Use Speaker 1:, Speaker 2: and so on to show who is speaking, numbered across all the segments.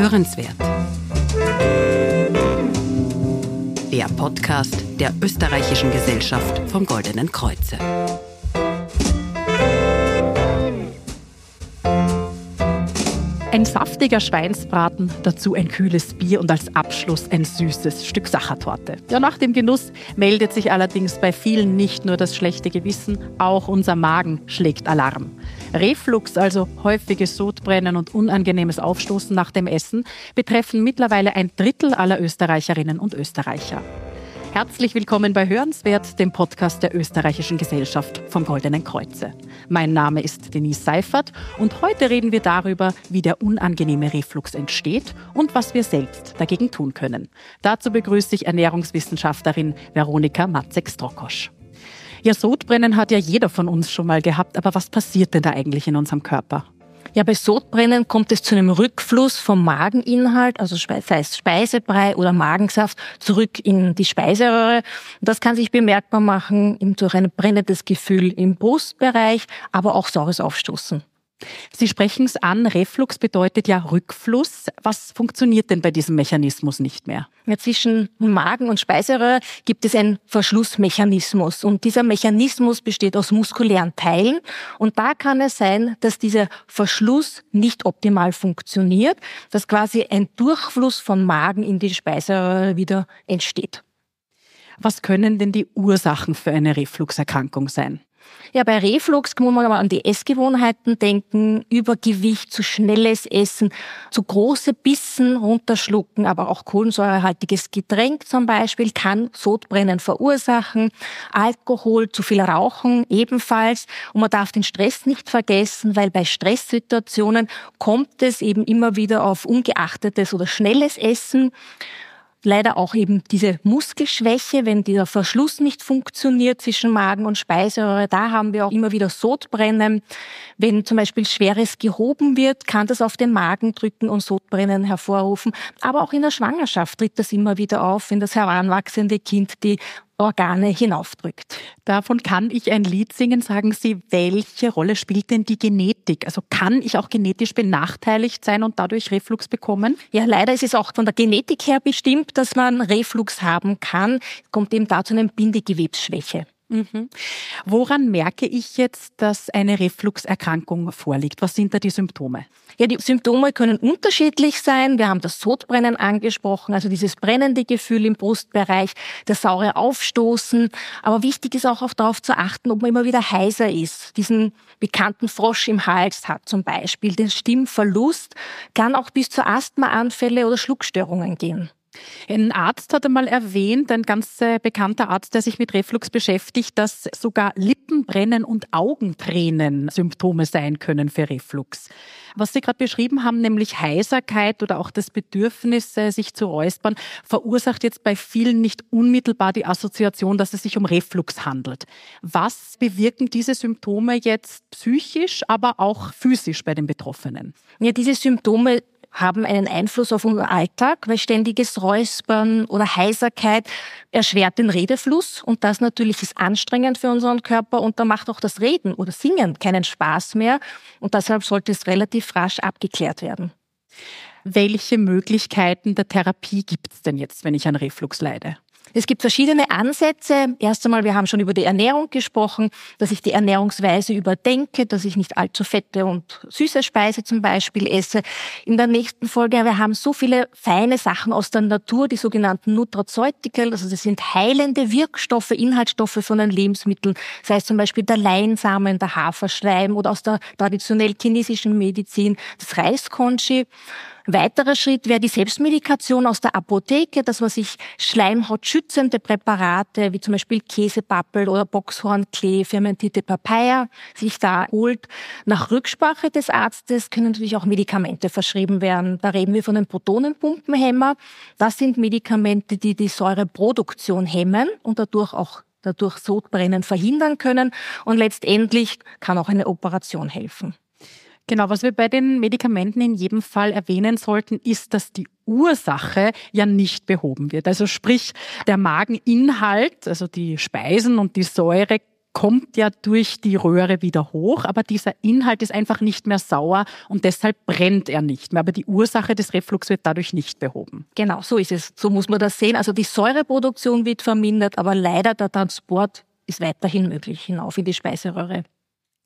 Speaker 1: Hörenswert. Der Podcast der Österreichischen Gesellschaft vom Goldenen Kreuze.
Speaker 2: Ein saftiger Schweinsbraten, dazu ein kühles Bier und als Abschluss ein süßes Stück Sachertorte. Ja, nach dem Genuss meldet sich allerdings bei vielen nicht nur das schlechte Gewissen, auch unser Magen schlägt Alarm. Reflux, also häufiges Sodbrennen und unangenehmes Aufstoßen nach dem Essen, betreffen mittlerweile ein Drittel aller Österreicherinnen und Österreicher. Herzlich willkommen bei Hörenswert, dem Podcast der Österreichischen Gesellschaft vom Goldenen Kreuze. Mein Name ist Denise Seifert und heute reden wir darüber, wie der unangenehme Reflux entsteht und was wir selbst dagegen tun können. Dazu begrüße ich Ernährungswissenschaftlerin Veronika Matzek-Strokosch. Ja, Sodbrennen hat ja jeder von uns schon mal gehabt, aber was passiert denn da eigentlich in unserem Körper?
Speaker 3: Ja, bei Sodbrennen kommt es zu einem Rückfluss vom Mageninhalt, also sei es Speisebrei oder Magensaft, zurück in die Speiseröhre. Das kann sich bemerkbar machen durch ein brennendes Gefühl im Brustbereich, aber auch saures Aufstoßen.
Speaker 2: Sie sprechen es an, Reflux bedeutet ja Rückfluss. Was funktioniert denn bei diesem Mechanismus nicht mehr?
Speaker 3: Ja, zwischen Magen und Speiseröhre gibt es einen Verschlussmechanismus und dieser Mechanismus besteht aus muskulären Teilen und da kann es sein, dass dieser Verschluss nicht optimal funktioniert, dass quasi ein Durchfluss von Magen in die Speiseröhre wieder entsteht.
Speaker 2: Was können denn die Ursachen für eine Refluxerkrankung sein?
Speaker 3: Ja, bei Reflux muss man aber an die Essgewohnheiten denken, Übergewicht, zu schnelles Essen, zu große Bissen runterschlucken, aber auch kohlensäurehaltiges Getränk zum Beispiel kann Sodbrennen verursachen, Alkohol, zu viel Rauchen ebenfalls. Und man darf den Stress nicht vergessen, weil bei Stresssituationen kommt es eben immer wieder auf ungeachtetes oder schnelles Essen leider auch eben diese Muskelschwäche, wenn dieser Verschluss nicht funktioniert zwischen Magen und Speiseröhre. Da haben wir auch immer wieder Sodbrennen. Wenn zum Beispiel Schweres gehoben wird, kann das auf den Magen drücken und Sodbrennen hervorrufen. Aber auch in der Schwangerschaft tritt das immer wieder auf, wenn das heranwachsende Kind die Organe hinaufdrückt.
Speaker 2: Davon kann ich ein Lied singen. Sagen Sie, welche Rolle spielt denn die Genetik? Also kann ich auch genetisch benachteiligt sein und dadurch Reflux bekommen?
Speaker 3: Ja, leider ist es auch von der Genetik her bestimmt, dass man Reflux haben kann. Kommt eben dazu eine Bindegewebsschwäche.
Speaker 2: Mhm. Woran merke ich jetzt, dass eine Refluxerkrankung vorliegt? Was sind da die Symptome?
Speaker 3: Ja, die Symptome können unterschiedlich sein. Wir haben das Sodbrennen angesprochen, also dieses brennende Gefühl im Brustbereich, das saure Aufstoßen. Aber wichtig ist auch darauf zu achten, ob man immer wieder heiser ist. Diesen bekannten Frosch im Hals hat zum Beispiel, den Stimmverlust, kann auch bis zu Asthmaanfälle oder Schluckstörungen gehen.
Speaker 2: Ein Arzt hat einmal erwähnt, ein ganz äh, bekannter Arzt, der sich mit Reflux beschäftigt, dass sogar Lippenbrennen und Augentränen Symptome sein können für Reflux. Was Sie gerade beschrieben haben, nämlich Heiserkeit oder auch das Bedürfnis, äh, sich zu räuspern, verursacht jetzt bei vielen nicht unmittelbar die Assoziation, dass es sich um Reflux handelt. Was bewirken diese Symptome jetzt psychisch, aber auch physisch bei den Betroffenen?
Speaker 3: Ja, diese Symptome haben einen Einfluss auf unseren Alltag, weil ständiges Räuspern oder Heiserkeit erschwert den Redefluss und das natürlich ist anstrengend für unseren Körper und da macht auch das Reden oder Singen keinen Spaß mehr und deshalb sollte es relativ rasch abgeklärt werden.
Speaker 2: Welche Möglichkeiten der Therapie gibt es denn jetzt, wenn ich an Reflux leide?
Speaker 3: Es gibt verschiedene Ansätze. Erst einmal, wir haben schon über die Ernährung gesprochen, dass ich die Ernährungsweise überdenke, dass ich nicht allzu fette und süße Speise zum Beispiel esse. In der nächsten Folge, wir haben so viele feine Sachen aus der Natur, die sogenannten Nutraceutical, also das sind heilende Wirkstoffe, Inhaltsstoffe von den Lebensmitteln, sei es zum Beispiel der Leinsamen, der Haferschleim oder aus der traditionell chinesischen Medizin das Reiskonchi. Weiterer Schritt wäre die Selbstmedikation aus der Apotheke, dass man sich schleimhautschützende Präparate wie zum Beispiel Käsepappel oder Boxhornklee, fermentierte Papaya sich da holt. Nach Rücksprache des Arztes können natürlich auch Medikamente verschrieben werden. Da reden wir von einem Protonenpumpenhemmer. Das sind Medikamente, die die Säureproduktion hemmen und dadurch auch dadurch Sodbrennen verhindern können. Und letztendlich kann auch eine Operation helfen.
Speaker 2: Genau, was wir bei den Medikamenten in jedem Fall erwähnen sollten, ist, dass die Ursache ja nicht behoben wird. Also sprich, der Mageninhalt, also die Speisen und die Säure kommt ja durch die Röhre wieder hoch, aber dieser Inhalt ist einfach nicht mehr sauer und deshalb brennt er nicht mehr. Aber die Ursache des Reflux wird dadurch nicht behoben.
Speaker 3: Genau, so ist es. So muss man das sehen. Also die Säureproduktion wird vermindert, aber leider der Transport ist weiterhin möglich hinauf in die Speiseröhre.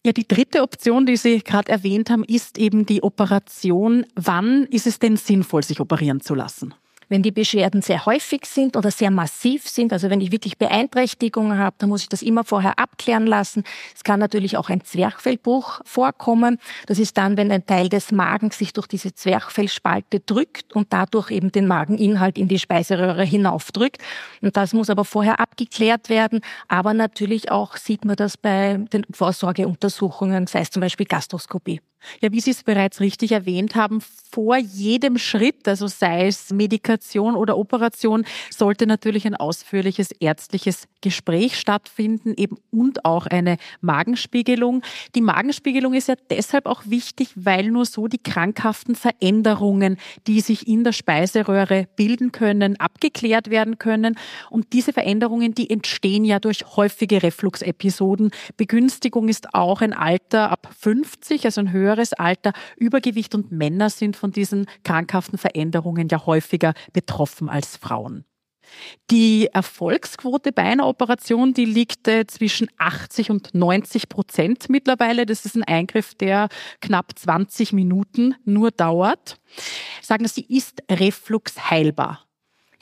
Speaker 2: Ja, die dritte Option, die Sie gerade erwähnt haben, ist eben die Operation. Wann ist es denn sinnvoll, sich operieren zu lassen?
Speaker 3: Wenn die Beschwerden sehr häufig sind oder sehr massiv sind, also wenn ich wirklich Beeinträchtigungen habe, dann muss ich das immer vorher abklären lassen. Es kann natürlich auch ein Zwerchfellbruch vorkommen. Das ist dann, wenn ein Teil des Magens sich durch diese Zwerchfellspalte drückt und dadurch eben den Mageninhalt in die Speiseröhre hinaufdrückt. Und das muss aber vorher abgeklärt werden. Aber natürlich auch sieht man das bei den Vorsorgeuntersuchungen, sei es zum Beispiel Gastroskopie.
Speaker 2: Ja, wie Sie es bereits richtig erwähnt haben, vor jedem Schritt, also sei es Medikation oder Operation, sollte natürlich ein ausführliches ärztliches Gespräch stattfinden, eben und auch eine Magenspiegelung. Die Magenspiegelung ist ja deshalb auch wichtig, weil nur so die krankhaften Veränderungen, die sich in der Speiseröhre bilden können, abgeklärt werden können. Und diese Veränderungen, die entstehen ja durch häufige Refluxepisoden. Begünstigung ist auch ein Alter ab 50, also ein höherer höheres Alter, Übergewicht und Männer sind von diesen krankhaften Veränderungen ja häufiger betroffen als Frauen. Die Erfolgsquote bei einer Operation, die liegt äh, zwischen 80 und 90 Prozent mittlerweile. Das ist ein Eingriff, der knapp 20 Minuten nur dauert. Sagen Sie, ist Reflux heilbar?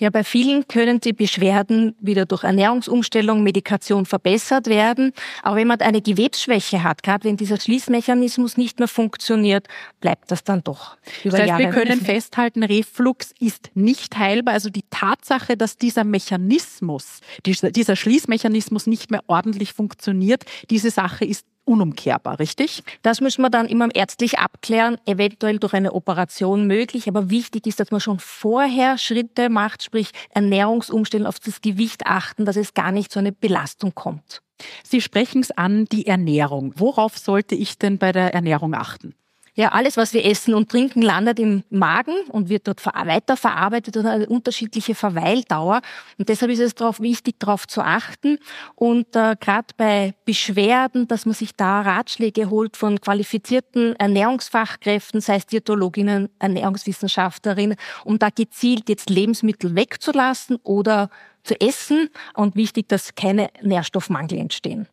Speaker 3: Ja, bei vielen können die Beschwerden wieder durch Ernährungsumstellung, Medikation verbessert werden. Aber wenn man eine Gewebsschwäche hat, gerade wenn dieser Schließmechanismus nicht mehr funktioniert, bleibt das dann doch.
Speaker 2: Über das heißt, Jahre wir können festhalten, Reflux ist nicht heilbar. Also die Tatsache, dass dieser Mechanismus, dieser Schließmechanismus nicht mehr ordentlich funktioniert, diese Sache ist unumkehrbar, richtig?
Speaker 3: Das müssen wir dann immer ärztlich abklären, eventuell durch eine Operation möglich. Aber wichtig ist, dass man schon vorher Schritte macht, sprich Ernährungsumstellen auf das Gewicht achten, dass es gar nicht zu einer Belastung kommt.
Speaker 2: Sie sprechen es an, die Ernährung. Worauf sollte ich denn bei der Ernährung achten?
Speaker 3: Ja, alles, was wir essen und trinken, landet im Magen und wird dort weiterverarbeitet und hat eine unterschiedliche Verweildauer. Und deshalb ist es darauf wichtig, darauf zu achten. Und äh, gerade bei Beschwerden, dass man sich da Ratschläge holt von qualifizierten Ernährungsfachkräften, sei es Diätologinnen, Ernährungswissenschaftlerinnen, um da gezielt jetzt Lebensmittel wegzulassen oder zu essen. Und wichtig, dass keine Nährstoffmangel entstehen.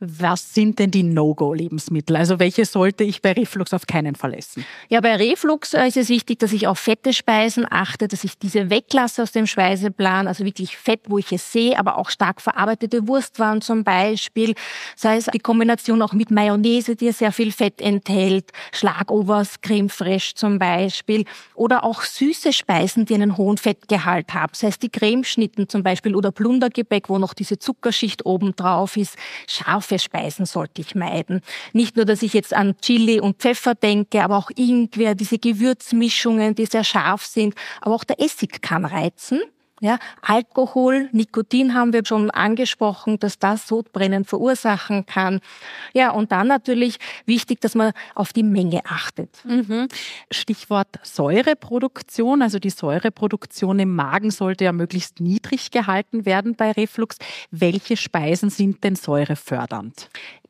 Speaker 2: Was sind denn die No-Go-Lebensmittel? Also welche sollte ich bei Reflux auf keinen Fall essen?
Speaker 3: Ja, bei Reflux äh, ist es wichtig, dass ich auf fette Speisen achte, dass ich diese weglasse aus dem Speiseplan, also wirklich Fett, wo ich es sehe, aber auch stark verarbeitete Wurstwaren zum Beispiel, sei es die Kombination auch mit Mayonnaise, die sehr viel Fett enthält, Schlagovers, Creme Fraiche zum Beispiel, oder auch süße Speisen, die einen hohen Fettgehalt haben, sei es die Cremeschnitten zum Beispiel oder Plundergebäck, wo noch diese Zuckerschicht oben drauf ist, scharfe Speisen sollte ich meiden. Nicht nur, dass ich jetzt an Chili und Pfeffer denke, aber auch Ingwer, diese Gewürzmischungen, die sehr scharf sind. Aber auch der Essig kann reizen. Ja, Alkohol, Nikotin haben wir schon angesprochen, dass das Sodbrennen verursachen kann. Ja, und dann natürlich wichtig, dass man auf die Menge achtet.
Speaker 2: Mhm. Stichwort Säureproduktion. Also die Säureproduktion im Magen sollte ja möglichst niedrig gehalten werden bei Reflux. Welche Speisen sind denn säurefördernd?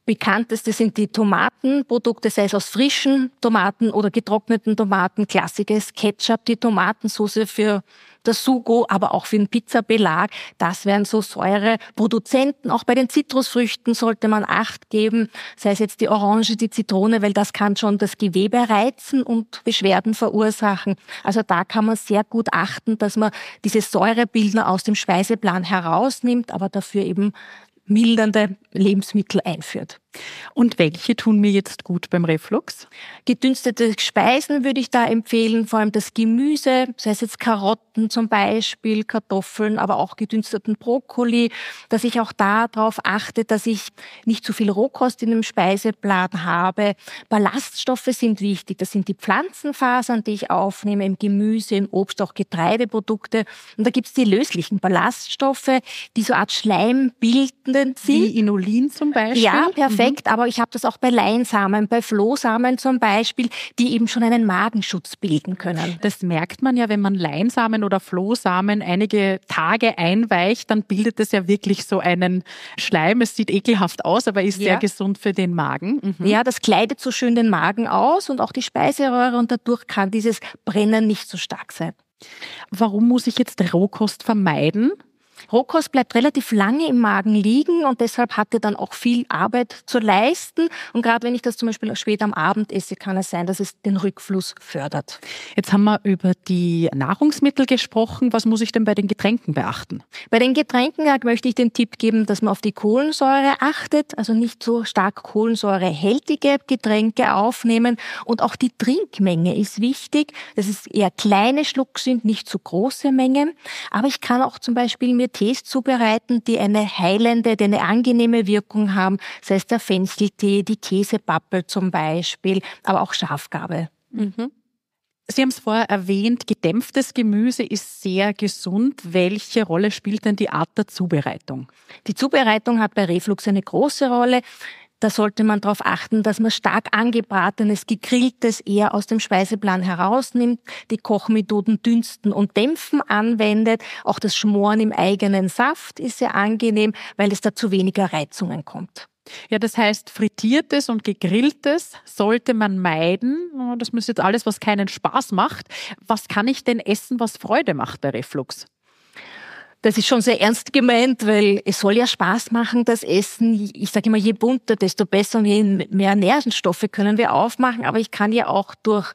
Speaker 3: Bekannteste sind die Tomatenprodukte, sei es aus frischen Tomaten oder getrockneten Tomaten. Klassiker ist Ketchup, die Tomatensauce für das Sugo, aber auch für den Pizzabelag. Das wären so Säureproduzenten. Auch bei den Zitrusfrüchten sollte man Acht geben, sei es jetzt die Orange, die Zitrone, weil das kann schon das Gewebe reizen und Beschwerden verursachen. Also da kann man sehr gut achten, dass man diese Säurebildner aus dem Speiseplan herausnimmt, aber dafür eben mildernde Lebensmittel einführt.
Speaker 2: Und welche tun mir jetzt gut beim Reflux?
Speaker 3: Gedünstete Speisen würde ich da empfehlen, vor allem das Gemüse, sei es jetzt Karotten zum Beispiel, Kartoffeln, aber auch gedünsteten Brokkoli, dass ich auch darauf achte, dass ich nicht zu viel Rohkost in dem Speiseplan habe. Ballaststoffe sind wichtig. Das sind die Pflanzenfasern, die ich aufnehme im Gemüse, im Obst, auch Getreideprodukte. Und da gibt es die löslichen Ballaststoffe, die so Art schleimbildend sind.
Speaker 2: Wie Inulin zum Beispiel?
Speaker 3: Ja, perfekt Effekt, mhm. aber ich habe das auch bei Leinsamen, bei Flohsamen zum Beispiel, die eben schon einen Magenschutz bilden können.
Speaker 2: Das merkt man ja, wenn man Leinsamen oder Flohsamen einige Tage einweicht, dann bildet es ja wirklich so einen Schleim. Es sieht ekelhaft aus, aber ist ja. sehr gesund für den Magen.
Speaker 3: Mhm. Ja, das kleidet so schön den Magen aus und auch die Speiseröhre und dadurch kann dieses Brennen nicht so stark sein.
Speaker 2: Warum muss ich jetzt Rohkost vermeiden?
Speaker 3: Rohkost bleibt relativ lange im Magen liegen und deshalb hat er dann auch viel Arbeit zu leisten. Und gerade wenn ich das zum Beispiel später am Abend esse, kann es sein, dass es den Rückfluss fördert.
Speaker 2: Jetzt haben wir über die Nahrungsmittel gesprochen. Was muss ich denn bei den Getränken beachten?
Speaker 3: Bei den Getränken möchte ich den Tipp geben, dass man auf die Kohlensäure achtet, also nicht so stark kohlensäurehältige Getränke aufnehmen. Und auch die Trinkmenge ist wichtig, dass es eher kleine Schluck sind, nicht zu große Mengen. Aber ich kann auch zum Beispiel mir Tees zubereiten, die eine heilende, die eine angenehme Wirkung haben, sei es der Fencheltee, die Käsepappel zum Beispiel, aber auch Schafgabe. Mhm.
Speaker 2: Sie haben es vorher erwähnt, gedämpftes Gemüse ist sehr gesund. Welche Rolle spielt denn die Art der Zubereitung?
Speaker 3: Die Zubereitung hat bei Reflux eine große Rolle. Da sollte man darauf achten, dass man stark angebratenes, gegrilltes eher aus dem Speiseplan herausnimmt, die Kochmethoden dünsten und dämpfen anwendet. Auch das Schmoren im eigenen Saft ist sehr angenehm, weil es da zu weniger Reizungen kommt.
Speaker 2: Ja, das heißt, frittiertes und gegrilltes sollte man meiden. Das ist jetzt alles, was keinen Spaß macht. Was kann ich denn essen, was Freude macht bei Reflux?
Speaker 3: Das ist schon sehr ernst gemeint, weil es soll ja Spaß machen, das Essen. Ich sage immer, je bunter, desto besser und je mehr Nährstoffe können wir aufmachen. Aber ich kann ja auch durch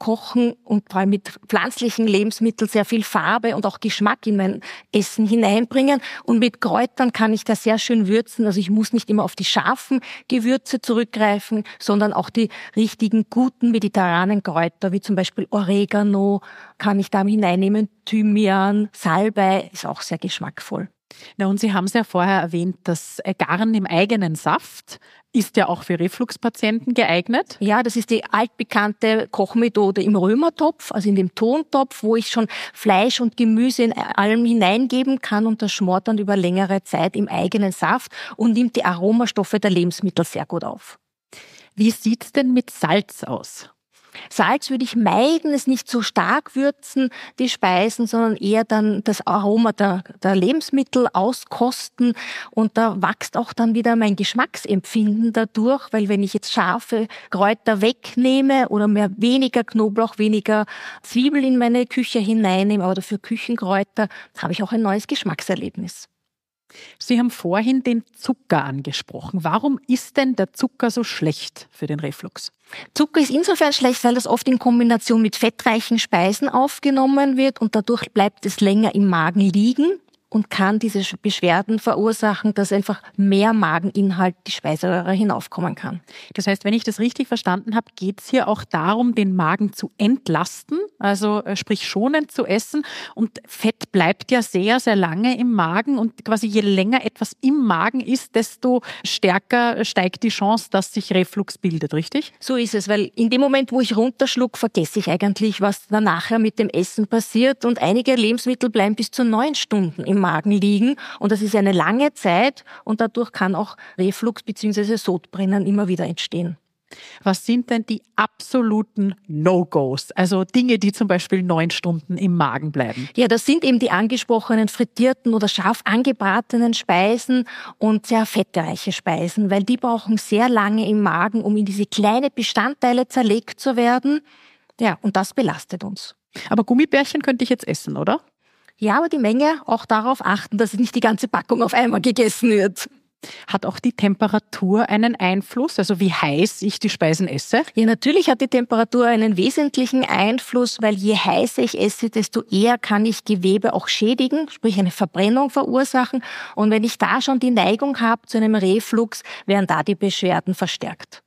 Speaker 3: Kochen und vor allem mit pflanzlichen Lebensmitteln sehr viel Farbe und auch Geschmack in mein Essen hineinbringen. Und mit Kräutern kann ich das sehr schön würzen. Also ich muss nicht immer auf die scharfen Gewürze zurückgreifen, sondern auch die richtigen, guten mediterranen Kräuter, wie zum Beispiel Oregano, kann ich da hineinnehmen. Thymian, Salbei ist auch sehr geschmackvoll.
Speaker 2: Na, und Sie haben es ja vorher erwähnt, das Garn im eigenen Saft ist ja auch für Refluxpatienten geeignet.
Speaker 3: Ja, das ist die altbekannte Kochmethode im Römertopf, also in dem Tontopf, wo ich schon Fleisch und Gemüse in allem hineingeben kann und das schmort dann über längere Zeit im eigenen Saft und nimmt die Aromastoffe der Lebensmittel sehr gut auf.
Speaker 2: Wie sieht's denn mit Salz aus?
Speaker 3: Salz würde ich meiden, es nicht so stark würzen, die Speisen, sondern eher dann das Aroma der, der Lebensmittel auskosten. Und da wächst auch dann wieder mein Geschmacksempfinden dadurch, weil wenn ich jetzt scharfe Kräuter wegnehme oder mehr weniger Knoblauch, weniger Zwiebel in meine Küche hineinnehme, aber dafür Küchenkräuter, habe ich auch ein neues Geschmackserlebnis.
Speaker 2: Sie haben vorhin den Zucker angesprochen. Warum ist denn der Zucker so schlecht für den Reflux?
Speaker 3: Zucker ist insofern schlecht, weil das oft in Kombination mit fettreichen Speisen aufgenommen wird und dadurch bleibt es länger im Magen liegen und kann diese Beschwerden verursachen, dass einfach mehr Mageninhalt die Speiseröhre hinaufkommen kann.
Speaker 2: Das heißt, wenn ich das richtig verstanden habe, geht es hier auch darum, den Magen zu entlasten, also äh, sprich schonend zu essen. Und Fett bleibt ja sehr, sehr lange im Magen und quasi je länger etwas im Magen ist, desto stärker steigt die Chance, dass sich Reflux bildet, richtig?
Speaker 3: So ist es, weil in dem Moment, wo ich runterschluck, vergesse ich eigentlich, was dann nachher mit dem Essen passiert und einige Lebensmittel bleiben bis zu neun Stunden im Magen liegen und das ist eine lange Zeit und dadurch kann auch Reflux bzw. Sodbrennen immer wieder entstehen.
Speaker 2: Was sind denn die absoluten No-Gos? Also Dinge, die zum Beispiel neun Stunden im Magen bleiben.
Speaker 3: Ja, das sind eben die angesprochenen frittierten oder scharf angebratenen Speisen und sehr fettereiche Speisen, weil die brauchen sehr lange im Magen, um in diese kleine Bestandteile zerlegt zu werden. Ja, und das belastet uns.
Speaker 2: Aber Gummibärchen könnte ich jetzt essen, oder?
Speaker 3: Ja, aber die Menge auch darauf achten, dass nicht die ganze Packung auf einmal gegessen wird.
Speaker 2: Hat auch die Temperatur einen Einfluss, also wie heiß ich die Speisen esse?
Speaker 3: Ja, natürlich hat die Temperatur einen wesentlichen Einfluss, weil je heißer ich esse, desto eher kann ich Gewebe auch schädigen, sprich eine Verbrennung verursachen. Und wenn ich da schon die Neigung habe zu einem Reflux, werden da die Beschwerden verstärkt.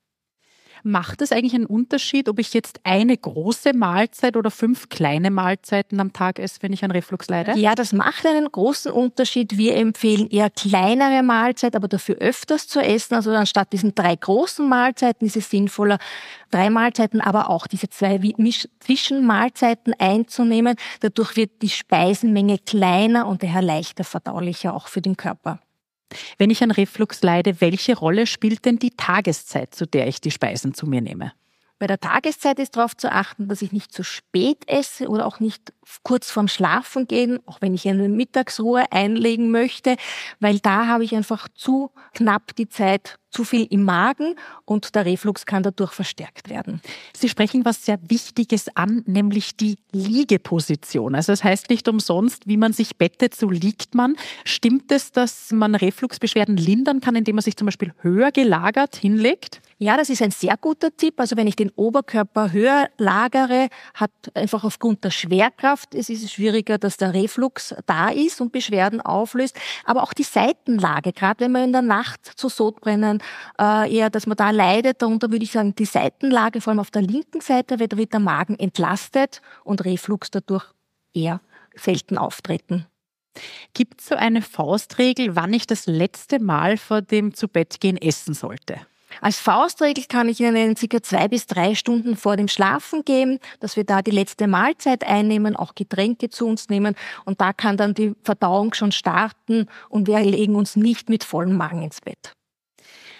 Speaker 2: Macht es eigentlich einen Unterschied, ob ich jetzt eine große Mahlzeit oder fünf kleine Mahlzeiten am Tag esse, wenn ich an Reflux leide?
Speaker 3: Ja, das macht einen großen Unterschied. Wir empfehlen eher kleinere Mahlzeit, aber dafür öfters zu essen. Also anstatt diesen drei großen Mahlzeiten ist es sinnvoller, drei Mahlzeiten, aber auch diese zwei Zwischenmahlzeiten einzunehmen. Dadurch wird die Speisenmenge kleiner und daher leichter verdaulicher auch für den Körper.
Speaker 2: Wenn ich an Reflux leide, welche Rolle spielt denn die Tageszeit, zu der ich die Speisen zu mir nehme?
Speaker 3: Bei der Tageszeit ist darauf zu achten, dass ich nicht zu spät esse oder auch nicht kurz vorm Schlafen gehen, auch wenn ich eine Mittagsruhe einlegen möchte, weil da habe ich einfach zu knapp die Zeit, zu viel im Magen und der Reflux kann dadurch verstärkt werden.
Speaker 2: Sie sprechen was sehr Wichtiges an, nämlich die Liegeposition. Also das heißt nicht umsonst, wie man sich bettet, so liegt man. Stimmt es, dass man Refluxbeschwerden lindern kann, indem man sich zum Beispiel höher gelagert hinlegt?
Speaker 3: Ja, das ist ein sehr guter Tipp. Also wenn ich den Oberkörper höher lagere, hat einfach aufgrund der Schwerkraft, es ist schwieriger, dass der Reflux da ist und Beschwerden auflöst. Aber auch die Seitenlage, gerade wenn man in der Nacht zu Sodbrennen äh, eher, dass man da leidet, darunter würde ich sagen, die Seitenlage, vor allem auf der linken Seite, wird, wird der Magen entlastet und Reflux dadurch eher selten auftreten.
Speaker 2: Gibt es so eine Faustregel, wann ich das letzte Mal vor dem Zubettgehen essen sollte?
Speaker 3: Als Faustregel kann ich Ihnen circa zwei bis drei Stunden vor dem Schlafen geben, dass wir da die letzte Mahlzeit einnehmen, auch Getränke zu uns nehmen und da kann dann die Verdauung schon starten und wir legen uns nicht mit vollem Magen ins Bett.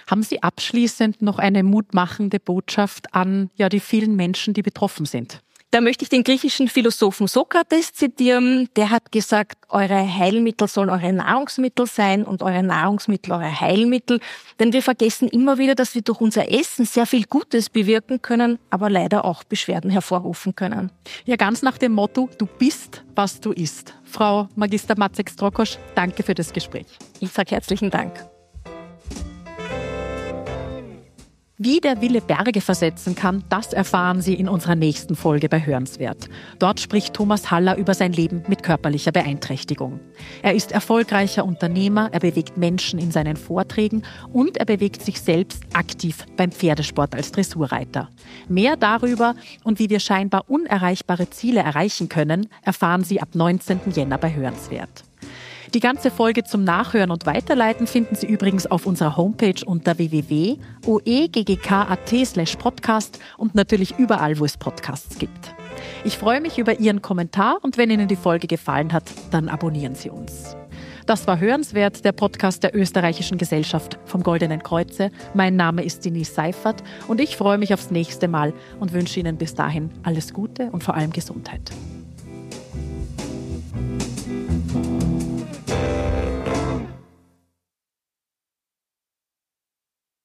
Speaker 2: Haben Sie abschließend noch eine mutmachende Botschaft an ja, die vielen Menschen, die betroffen sind?
Speaker 3: Da möchte ich den griechischen Philosophen Sokrates zitieren. Der hat gesagt, eure Heilmittel sollen eure Nahrungsmittel sein und eure Nahrungsmittel eure Heilmittel. Denn wir vergessen immer wieder, dass wir durch unser Essen sehr viel Gutes bewirken können, aber leider auch Beschwerden hervorrufen können.
Speaker 2: Ja, ganz nach dem Motto, du bist, was du isst. Frau Magister Matzek-Strokosch, danke für das Gespräch.
Speaker 3: Ich sage herzlichen Dank.
Speaker 2: Wie der Wille Berge versetzen kann, das erfahren Sie in unserer nächsten Folge bei Hörenswert. Dort spricht Thomas Haller über sein Leben mit körperlicher Beeinträchtigung. Er ist erfolgreicher Unternehmer, er bewegt Menschen in seinen Vorträgen und er bewegt sich selbst aktiv beim Pferdesport als Dressurreiter. Mehr darüber und wie wir scheinbar unerreichbare Ziele erreichen können, erfahren Sie ab 19. Jänner bei Hörenswert. Die ganze Folge zum Nachhören und Weiterleiten finden Sie übrigens auf unserer Homepage unter www.oeggk.at podcast und natürlich überall, wo es Podcasts gibt. Ich freue mich über Ihren Kommentar und wenn Ihnen die Folge gefallen hat, dann abonnieren Sie uns. Das war Hörenswert, der Podcast der Österreichischen Gesellschaft vom Goldenen Kreuze. Mein Name ist Denise Seifert und ich freue mich aufs nächste Mal und wünsche Ihnen bis dahin alles Gute und vor allem Gesundheit.